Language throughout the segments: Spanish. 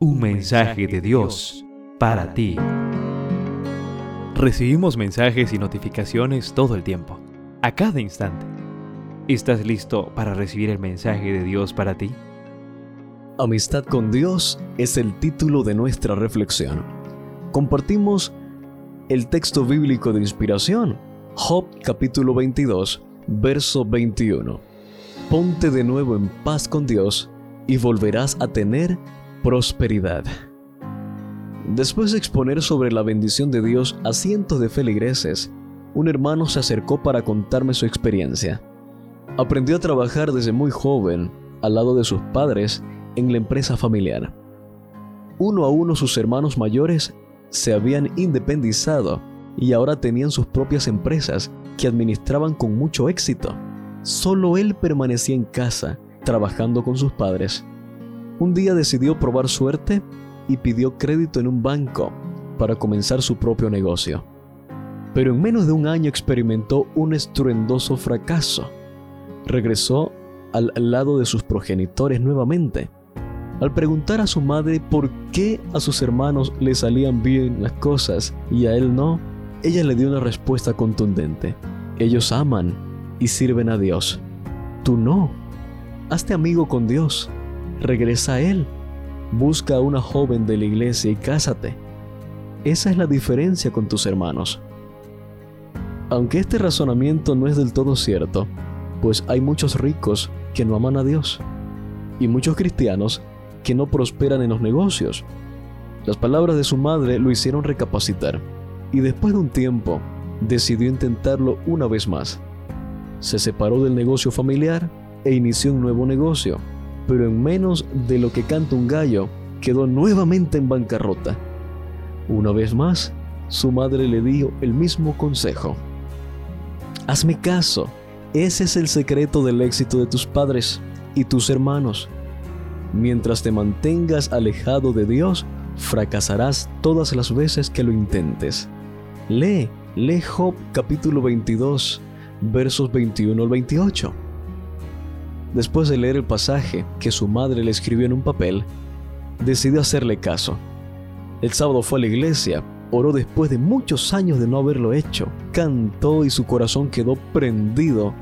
Un mensaje de Dios para ti. Recibimos mensajes y notificaciones todo el tiempo, a cada instante. ¿Estás listo para recibir el mensaje de Dios para ti? Amistad con Dios es el título de nuestra reflexión. Compartimos el texto bíblico de inspiración, Job capítulo 22, verso 21. Ponte de nuevo en paz con Dios y volverás a tener prosperidad. Después de exponer sobre la bendición de Dios a cientos de feligreses, un hermano se acercó para contarme su experiencia. Aprendió a trabajar desde muy joven, al lado de sus padres, en la empresa familiar. Uno a uno sus hermanos mayores se habían independizado y ahora tenían sus propias empresas que administraban con mucho éxito. Solo él permanecía en casa, trabajando con sus padres. Un día decidió probar suerte y pidió crédito en un banco para comenzar su propio negocio. Pero en menos de un año experimentó un estruendoso fracaso. Regresó al lado de sus progenitores nuevamente. Al preguntar a su madre por qué a sus hermanos le salían bien las cosas y a él no, ella le dio una respuesta contundente. Ellos aman y sirven a Dios. Tú no. Hazte amigo con Dios regresa a Él. Busca a una joven de la iglesia y cásate. Esa es la diferencia con tus hermanos. Aunque este razonamiento no es del todo cierto, pues hay muchos ricos que no aman a Dios y muchos cristianos que no prosperan en los negocios. Las palabras de su madre lo hicieron recapacitar y después de un tiempo decidió intentarlo una vez más. Se separó del negocio familiar e inició un nuevo negocio pero en menos de lo que canta un gallo, quedó nuevamente en bancarrota. Una vez más, su madre le dio el mismo consejo. Hazme caso, ese es el secreto del éxito de tus padres y tus hermanos. Mientras te mantengas alejado de Dios, fracasarás todas las veces que lo intentes. Lee, lee Job capítulo 22, versos 21 al 28. Después de leer el pasaje que su madre le escribió en un papel, decidió hacerle caso. El sábado fue a la iglesia, oró después de muchos años de no haberlo hecho, cantó y su corazón quedó prendido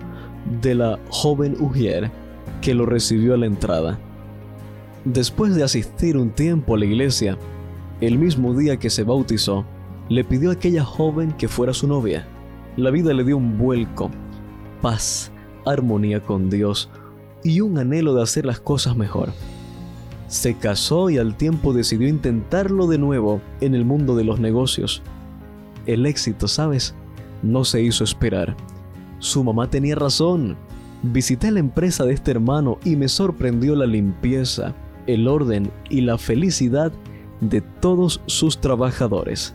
de la joven Ujier que lo recibió a la entrada. Después de asistir un tiempo a la iglesia, el mismo día que se bautizó, le pidió a aquella joven que fuera su novia. La vida le dio un vuelco, paz, armonía con Dios, y un anhelo de hacer las cosas mejor. Se casó y al tiempo decidió intentarlo de nuevo en el mundo de los negocios. El éxito, ¿sabes? No se hizo esperar. Su mamá tenía razón. Visité la empresa de este hermano y me sorprendió la limpieza, el orden y la felicidad de todos sus trabajadores.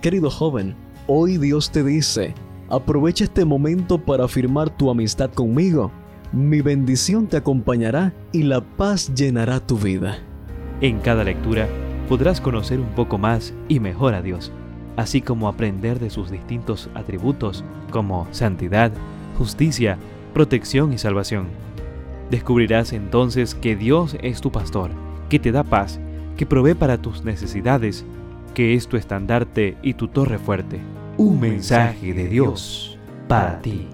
Querido joven, hoy Dios te dice, aprovecha este momento para afirmar tu amistad conmigo mi bendición te acompañará y la paz llenará tu vida. En cada lectura podrás conocer un poco más y mejor a Dios, así como aprender de sus distintos atributos como santidad, justicia, protección y salvación. Descubrirás entonces que Dios es tu pastor, que te da paz, que provee para tus necesidades, que es tu estandarte y tu torre fuerte. Un mensaje de Dios para ti.